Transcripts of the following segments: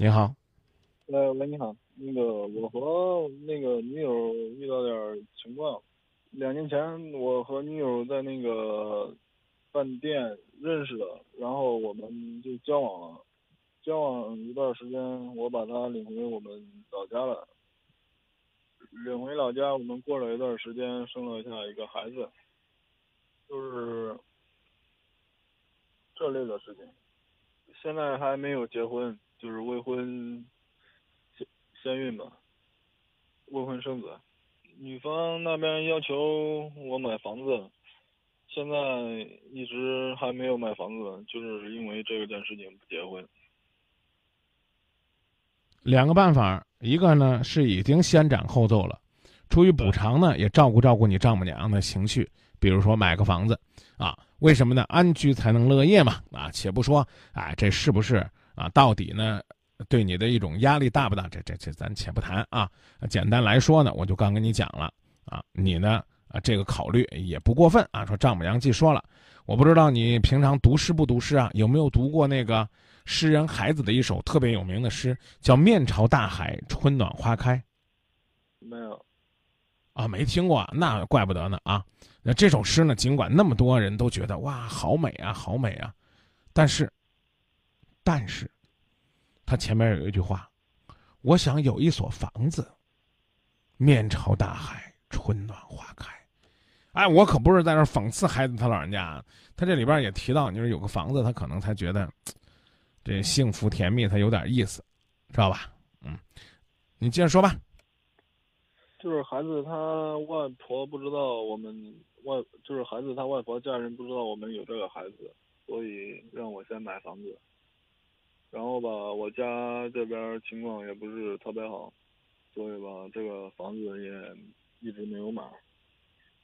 你好，喂，喂，你好，那个我和那个女友遇到点情况，两年前我和女友在那个饭店认识的，然后我们就交往了，交往一段时间，我把她领回我们老家了，领回老家，我们过了一段时间，生了下一个孩子，就是这类的事情，现在还没有结婚。就是未婚先先孕吧，未婚生子。女方那边要求我买房子，现在一直还没有买房子，就是因为这件事情不结婚。两个办法，一个呢是已经先斩后奏了，出于补偿呢，也照顾照顾你丈母娘的情绪，比如说买个房子，啊，为什么呢？安居才能乐业嘛，啊，且不说，哎，这是不是？啊，到底呢，对你的一种压力大不大？这这这，咱且不谈啊。简单来说呢，我就刚跟你讲了啊，你呢啊，这个考虑也不过分啊。说丈母娘既说了，我不知道你平常读诗不读诗啊？有没有读过那个诗人海子的一首特别有名的诗，叫《面朝大海，春暖花开》？没有啊，没听过，那怪不得呢啊。那这首诗呢，尽管那么多人都觉得哇，好美啊，好美啊，但是。但是，他前面有一句话：“我想有一所房子，面朝大海，春暖花开。”哎，我可不是在那讽刺孩子他老人家，他这里边也提到，你说有个房子，他可能才觉得这幸福甜蜜，他有点意思，知道吧？嗯，你接着说吧。就是孩子他外婆不知道我们外，就是孩子他外婆家人不知道我们有这个孩子，所以让我先买房子。然后吧，我家这边情况也不是特别好，所以吧，这个房子也一直没有买，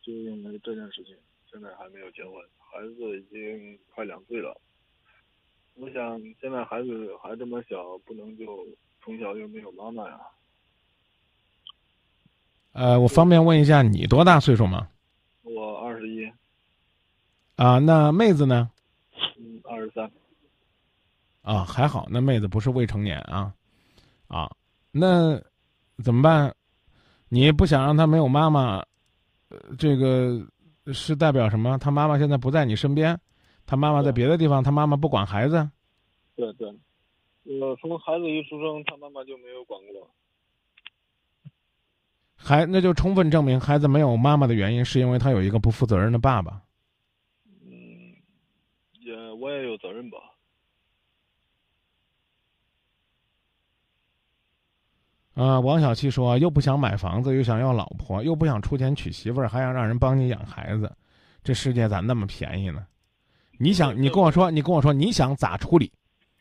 就因为这件事情，现在还没有结婚。孩子已经快两岁了，我想现在孩子还这么小，不能就从小就没有妈妈呀。呃，我方便问一下你多大岁数吗？我二十一。啊，那妹子呢？嗯，二十三。啊，还好，那妹子不是未成年啊，啊，那怎么办？你不想让她没有妈妈，呃这个是代表什么？她妈妈现在不在你身边，她妈妈在别的地方，她妈妈不管孩子。对对，呃，从孩子一出生，她妈妈就没有管过。孩，那就充分证明孩子没有妈妈的原因，是因为他有一个不负责任的爸爸。嗯，也我也有责任吧。啊，王小七说，又不想买房子，又想要老婆，又不想出钱娶媳妇儿，还想让人帮你养孩子，这世界咋那么便宜呢？你想，你跟我说，你跟我说，你想咋处理？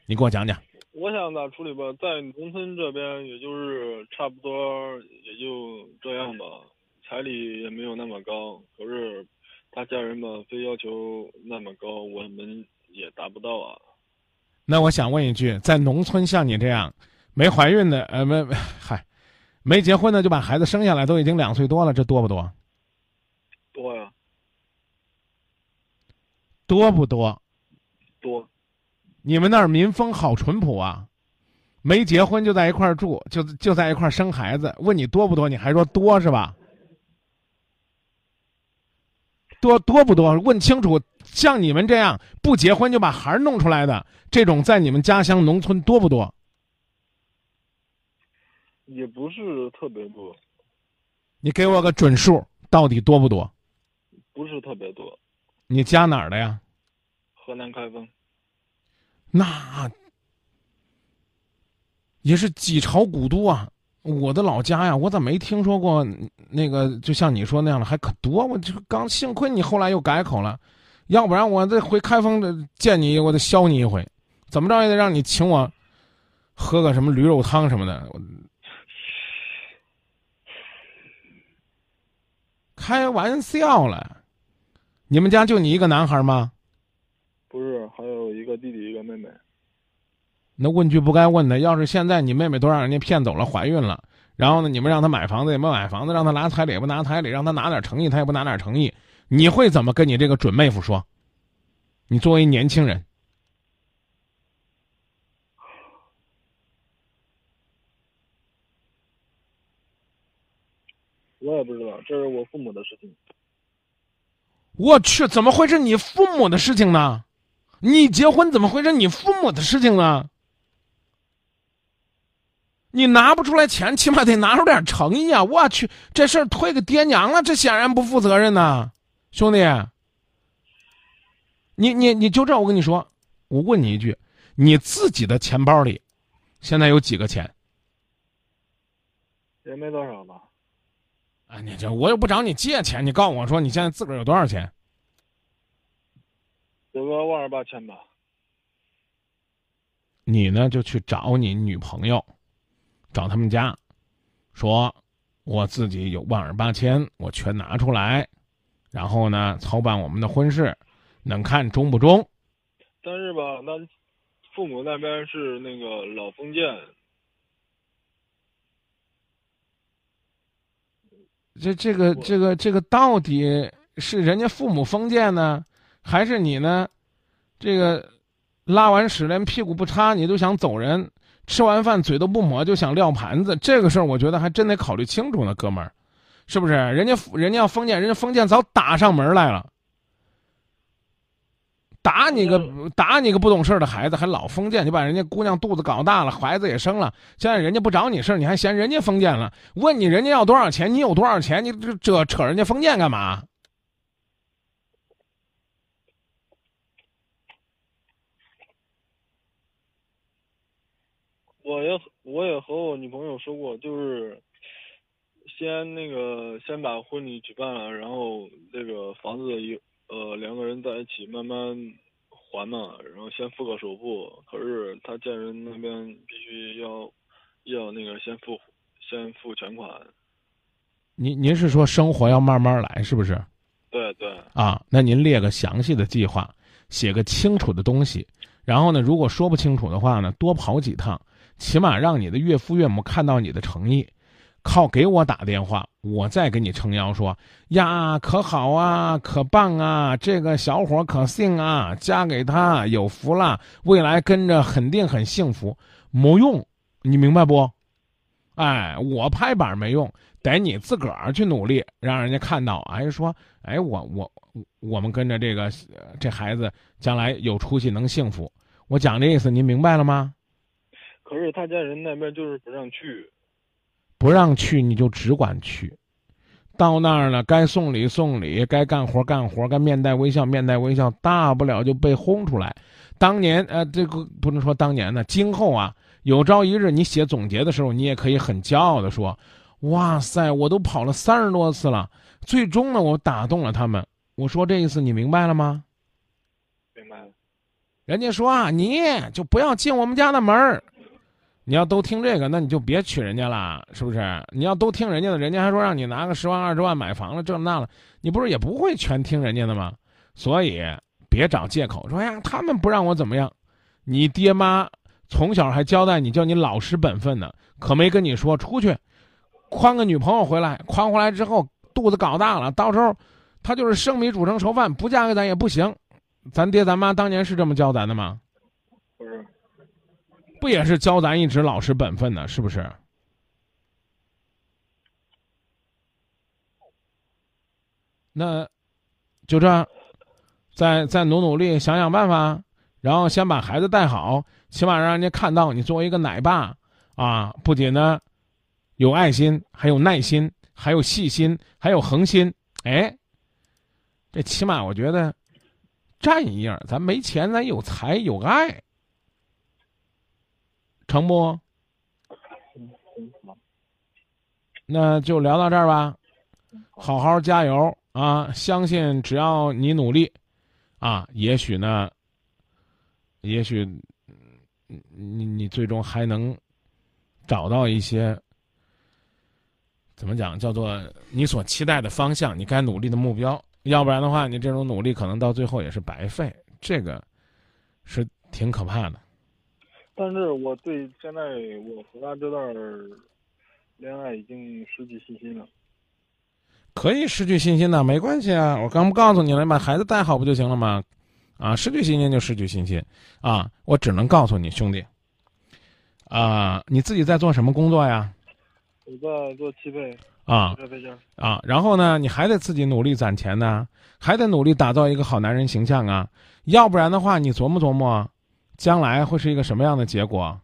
你给我讲讲。我想咋处理吧，在农村这边，也就是差不多也就这样吧，彩礼也没有那么高，可是他家人吧，非要求那么高，我们也达不到啊。那我想问一句，在农村像你这样。没怀孕的，呃，没，嗨，没结婚的就把孩子生下来，都已经两岁多了，这多不多？多呀。多不多？多。你们那儿民风好淳朴啊，没结婚就在一块儿住，就就在一块儿生孩子。问你多不多，你还说多是吧？多多不多？问清楚，像你们这样不结婚就把孩儿弄出来的，这种在你们家乡农村多不多？也不是特别多，你给我个准数，到底多不多？不是特别多。你家哪儿的呀？河南开封。那也是几朝古都啊！我的老家呀，我咋没听说过那个？就像你说那样的，还可多。我就刚幸亏你后来又改口了，要不然我这回开封的见你，我得削你一回，怎么着也得让你请我喝个什么驴肉汤什么的。开玩笑了，你们家就你一个男孩吗？不是，还有一个弟弟，一个妹妹。那问句不该问的，要是现在你妹妹都让人家骗走了，怀孕了，然后呢，你们让她买房子也不买房子，让她拿彩礼也不拿彩礼，让她拿点诚意，她也不拿点诚意，你会怎么跟你这个准妹夫说？你作为年轻人，我也不知道，这是我父母的事情。我去，怎么会是你父母的事情呢？你结婚怎么会是你父母的事情呢？你拿不出来钱，起码得拿出点诚意啊！我去，这事儿推给爹娘了，这显然不负责任呐，兄弟。你你你就这，我跟你说，我问你一句，你自己的钱包里现在有几个钱？也没多少吧。啊，你这我又不找你借钱，你告诉我说你现在自个儿有多少钱？有个万儿八千吧。你呢就去找你女朋友，找他们家，说我自己有万儿八千，我全拿出来，然后呢操办我们的婚事，能看中不中？但是吧，那父母那边是那个老封建，这这个这个这个到底是人家父母封建呢，还是你呢？这个拉完屎连屁股不擦，你都想走人；吃完饭嘴都不抹就想撂盘子，这个事儿我觉得还真得考虑清楚呢，哥们儿，是不是？人家人家要封建，人家封建早打上门来了，打你个打你个不懂事儿的孩子，还老封建，你把人家姑娘肚子搞大了，孩子也生了，现在人家不找你事儿，你还嫌人家封建了？问你人家要多少钱，你有多少钱？你这这扯人家封建干嘛？我也我也和我女朋友说过，就是先那个先把婚礼举办了，然后那个房子一呃两个人在一起慢慢还嘛，然后先付个首付。可是他家人那边必须要要那个先付先付全款。您您是说生活要慢慢来，是不是？对对。啊，那您列个详细的计划，写个清楚的东西，然后呢，如果说不清楚的话呢，多跑几趟。起码让你的岳父岳母看到你的诚意，靠给我打电话，我再给你撑腰说呀，可好啊，可棒啊，这个小伙可幸啊，嫁给他有福了，未来跟着肯定很幸福。没用，你明白不？哎，我拍板没用，得你自个儿去努力，让人家看到。哎，说，哎，我我我们跟着这个这孩子将来有出息，能幸福。我讲这意思，您明白了吗？可是他家人那边就是不让去，不让去你就只管去，到那儿了该送礼送礼，该干活干活，该面带微笑面带微笑，大不了就被轰出来。当年呃，这个不能说当年呢，今后啊，有朝一日你写总结的时候，你也可以很骄傲的说：“哇塞，我都跑了三十多次了，最终呢，我打动了他们。”我说这意思你明白了吗？明白了。人家说啊，你就不要进我们家的门儿。你要都听这个，那你就别娶人家了，是不是？你要都听人家的，人家还说让你拿个十万二十万买房了，这那了，你不是也不会全听人家的吗？所以别找借口说呀，他们不让我怎么样。你爹妈从小还交代你，叫你老实本分呢，可没跟你说出去，诓个女朋友回来，诓回来之后肚子搞大了，到时候他就是生米煮成熟饭，不嫁给咱也不行。咱爹咱妈当年是这么教咱的吗？不。也是教咱一直老实本分呢？是不是？那就这，再再努努力，想想办法，然后先把孩子带好，起码让人家看到你作为一个奶爸啊，不仅呢有爱心，还有耐心，还有细心，还有恒心。哎，这起码我觉得占一样。咱没钱，咱有才有爱。成不？那就聊到这儿吧。好好加油啊！相信只要你努力，啊，也许呢，也许你你最终还能找到一些怎么讲，叫做你所期待的方向，你该努力的目标。要不然的话，你这种努力可能到最后也是白费，这个是挺可怕的。但是我对现在我和他这段恋爱已经失去信心了。可以失去信心的，没关系啊！我刚不告诉你了，把孩子带好不就行了吗？啊，失去信心就失去信心啊！我只能告诉你，兄弟，啊，你自己在做什么工作呀？我在做汽配。啊。啊，然后呢，你还得自己努力攒钱呢，还得努力打造一个好男人形象啊，要不然的话，你琢磨琢磨，将来会是一个什么样的结果？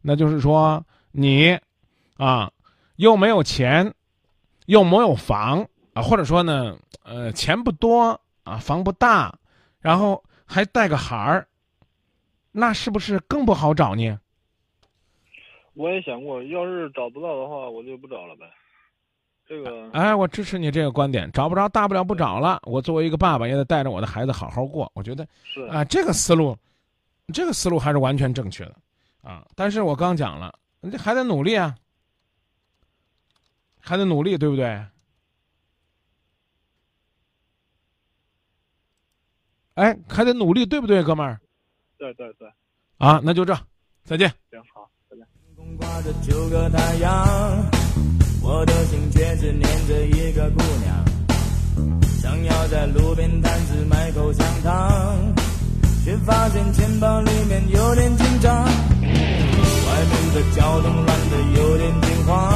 那就是说你啊，又没有钱，又没有房啊，或者说呢，呃，钱不多啊，房不大，然后还带个孩儿，那是不是更不好找呢？我也想过，要是找不到的话，我就不找了呗。这个哎，我支持你这个观点，找不着大不了不找了。我作为一个爸爸，也得带着我的孩子好好过。我觉得是啊，这个思路，这个思路还是完全正确的啊。但是我刚讲了，你这还得努力啊，还得努力，对不对？哎，还得努力，对不对，哥们儿？对对对，啊，那就这，再见。行好，再见。空挂着九个太阳，我的心却只念着一个姑娘。想要在路边摊子买口香糖，却发现钱包里面有点紧张。外面的交通乱得有点惊慌，